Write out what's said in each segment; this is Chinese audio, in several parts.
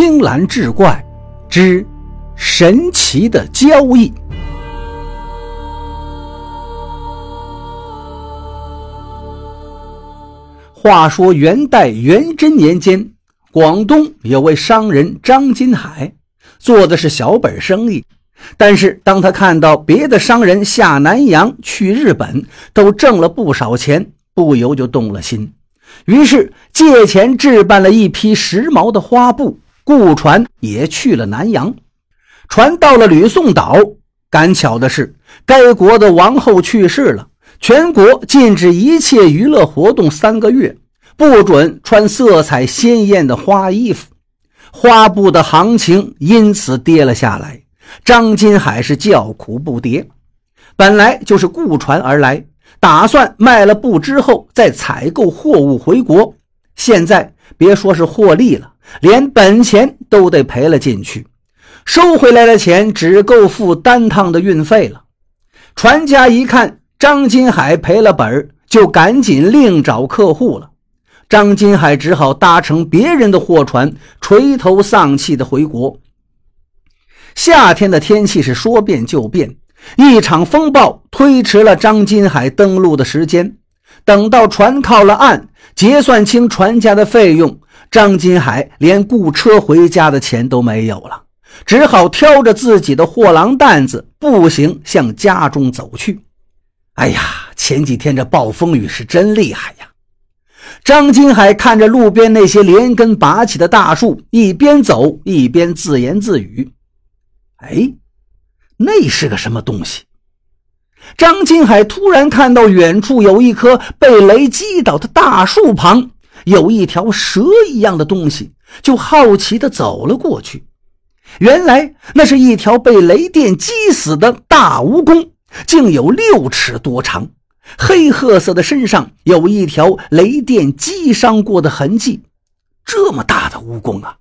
青蓝志怪之神奇的交易。话说元代元贞年间，广东有位商人张金海，做的是小本生意。但是当他看到别的商人下南洋去日本都挣了不少钱，不由就动了心。于是借钱置办了一批时髦的花布，雇船也去了南洋。船到了吕宋岛，赶巧的是，该国的王后去世了，全国禁止一切娱乐活动三个月，不准穿色彩鲜艳的花衣服，花布的行情因此跌了下来。张金海是叫苦不迭，本来就是雇船而来。打算卖了布之后再采购货物回国，现在别说是获利了，连本钱都得赔了进去。收回来的钱只够付单趟的运费了。船家一看张金海赔了本就赶紧另找客户了。张金海只好搭乘别人的货船，垂头丧气的回国。夏天的天气是说变就变。一场风暴推迟了张金海登陆的时间。等到船靠了岸，结算清船家的费用，张金海连雇车回家的钱都没有了，只好挑着自己的货郎担子，步行向家中走去。哎呀，前几天这暴风雨是真厉害呀！张金海看着路边那些连根拔起的大树，一边走一边自言自语：“哎。”那是个什么东西？张金海突然看到远处有一棵被雷击倒的大树旁有一条蛇一样的东西，就好奇地走了过去。原来那是一条被雷电击死的大蜈蚣，竟有六尺多长，黑褐色的身上有一条雷电击伤过的痕迹。这么大的蜈蚣啊！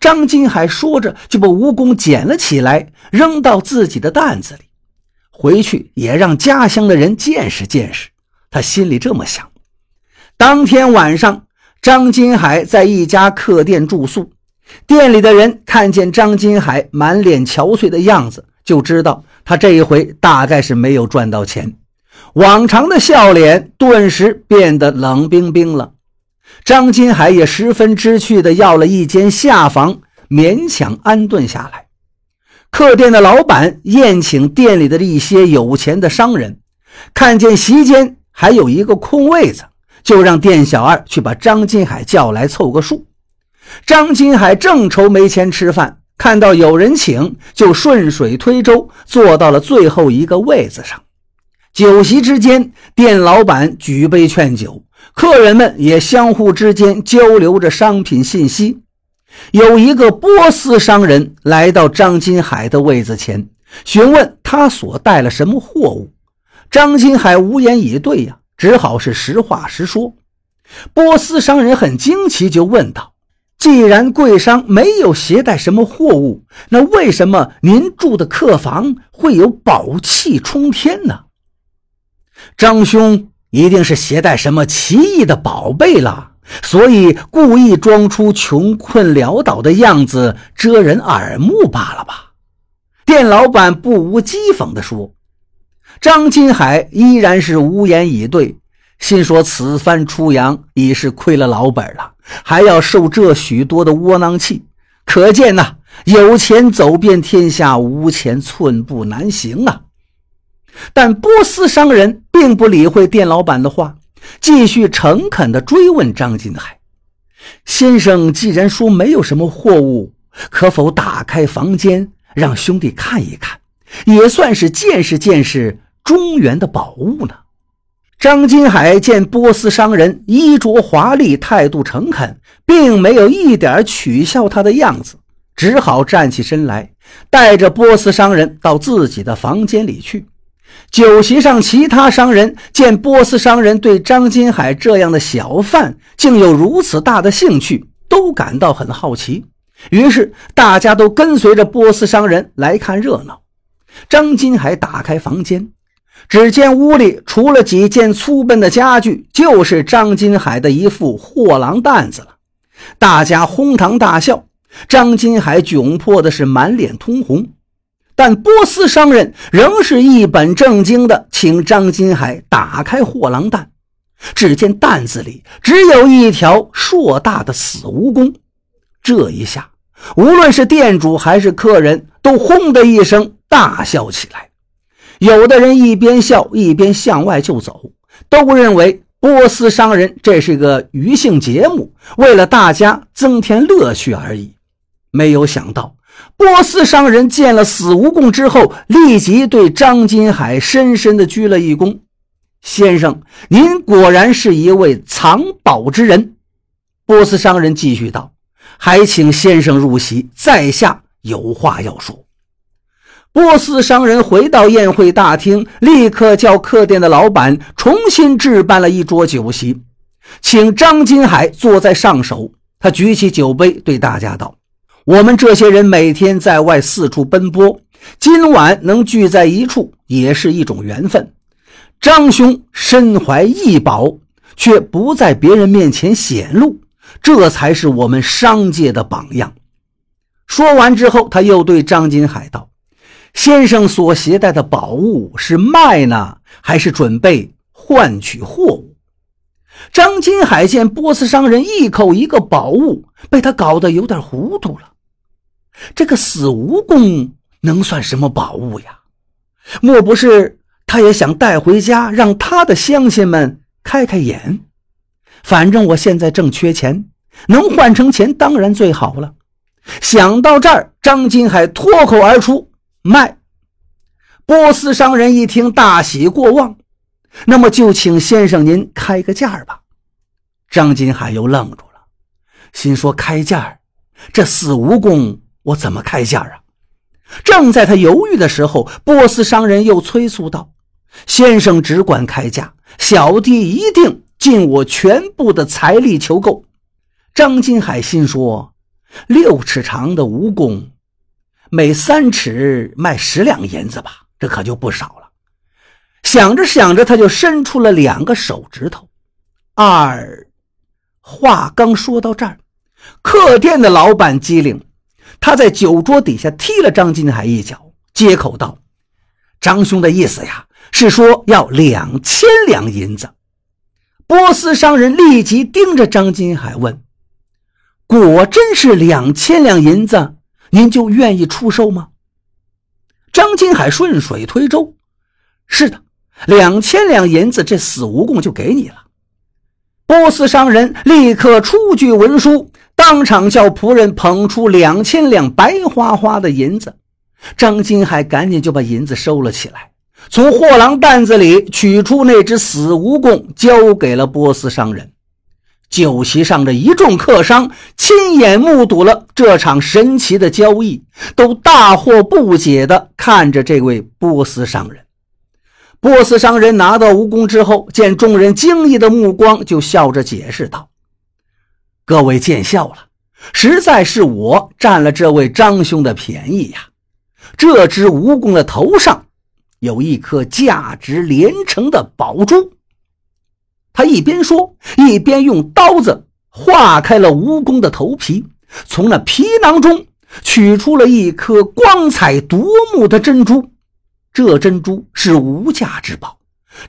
张金海说着，就把蜈蚣捡了起来，扔到自己的担子里，回去也让家乡的人见识见识。他心里这么想。当天晚上，张金海在一家客店住宿，店里的人看见张金海满脸憔悴的样子，就知道他这一回大概是没有赚到钱，往常的笑脸顿时变得冷冰冰了。张金海也十分知趣地要了一间下房，勉强安顿下来。客店的老板宴请店里的一些有钱的商人，看见席间还有一个空位子，就让店小二去把张金海叫来凑个数。张金海正愁没钱吃饭，看到有人请，就顺水推舟坐到了最后一个位子上。酒席之间，店老板举杯劝酒。客人们也相互之间交流着商品信息。有一个波斯商人来到张金海的位子前，询问他所带了什么货物。张金海无言以对呀，只好是实话实说。波斯商人很惊奇，就问道：“既然贵商没有携带什么货物，那为什么您住的客房会有宝气冲天呢？”张兄。一定是携带什么奇异的宝贝了，所以故意装出穷困潦倒的样子，遮人耳目罢了吧？店老板不无讥讽地说。张金海依然是无言以对，心说此番出洋已是亏了老本了，还要受这许多的窝囊气，可见呐，有钱走遍天下，无钱寸步难行啊！但波斯商人并不理会店老板的话，继续诚恳地追问张金海：“先生既然说没有什么货物，可否打开房间，让兄弟看一看，也算是见识见识中原的宝物呢？”张金海见波斯商人衣着华丽，态度诚恳，并没有一点取笑他的样子，只好站起身来，带着波斯商人到自己的房间里去。酒席上，其他商人见波斯商人对张金海这样的小贩竟有如此大的兴趣，都感到很好奇。于是，大家都跟随着波斯商人来看热闹。张金海打开房间，只见屋里除了几件粗笨的家具，就是张金海的一副货郎担子了。大家哄堂大笑。张金海窘迫的是满脸通红，但波斯商人仍是一本正经的请张金海打开货郎担。只见担子里只有一条硕大的死蜈蚣，这一下，无论是店主还是客人都轰的一声大笑起来。有的人一边笑一边向外就走，都认为波斯商人这是个娱性节目，为了大家增添乐趣而已。没有想到，波斯商人见了死蜈蚣之后，立即对张金海深深的鞠了一躬：“先生，您果然是一位藏宝之人。”波斯商人继续道：“还请先生入席，在下有话要说。”波斯商人回到宴会大厅，立刻叫客店的老板重新置办了一桌酒席，请张金海坐在上首。他举起酒杯，对大家道。我们这些人每天在外四处奔波，今晚能聚在一处也是一种缘分。张兄身怀异宝，却不在别人面前显露，这才是我们商界的榜样。说完之后，他又对张金海道：“先生所携带的宝物是卖呢，还是准备换取货物？”张金海见波斯商人一口一个宝物，被他搞得有点糊涂了。这个死蜈蚣能算什么宝物呀？莫不是他也想带回家，让他的乡亲们开开眼？反正我现在正缺钱，能换成钱当然最好了。想到这儿，张金海脱口而出：“卖！”波斯商人一听，大喜过望。那么就请先生您开个价吧。张金海又愣住了，心说：“开价？这死蜈蚣……”我怎么开价啊？正在他犹豫的时候，波斯商人又催促道：“先生只管开价，小弟一定尽我全部的财力求购。”张金海心说：“六尺长的蜈蚣，每三尺卖十两银子吧，这可就不少了。”想着想着，他就伸出了两个手指头。二话刚说到这儿，客店的老板机灵。他在酒桌底下踢了张金海一脚，接口道：“张兄的意思呀，是说要两千两银子。”波斯商人立即盯着张金海问：“果真是两千两银子，您就愿意出售吗？”张金海顺水推舟：“是的，两千两银子，这死蜈蚣就给你了。”波斯商人立刻出具文书。当场叫仆人捧出两千两白花花的银子，张金海赶紧就把银子收了起来，从货郎担子里取出那只死蜈蚣，交给了波斯商人。酒席上的一众客商亲眼目睹了这场神奇的交易，都大惑不解地看着这位波斯商人。波斯商人拿到蜈蚣之后，见众人惊异的目光，就笑着解释道。各位见笑了，实在是我占了这位张兄的便宜呀！这只蜈蚣的头上有一颗价值连城的宝珠。他一边说，一边用刀子划开了蜈蚣的头皮，从那皮囊中取出了一颗光彩夺目的珍珠。这珍珠是无价之宝。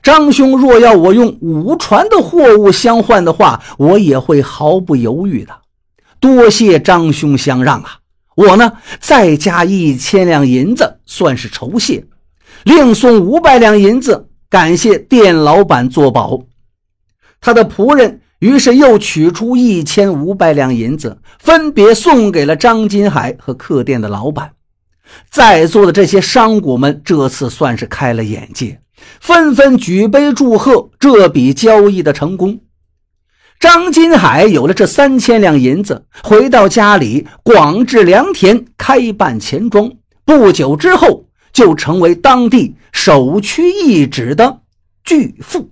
张兄若要我用五船的货物相换的话，我也会毫不犹豫的。多谢张兄相让啊！我呢，再加一千两银子算是酬谢，另送五百两银子，感谢店老板作保。他的仆人于是又取出一千五百两银子，分别送给了张金海和客店的老板。在座的这些商贾们这次算是开了眼界。纷纷举杯祝贺这笔交易的成功。张金海有了这三千两银子，回到家里广置良田，开办钱庄。不久之后，就成为当地首屈一指的巨富。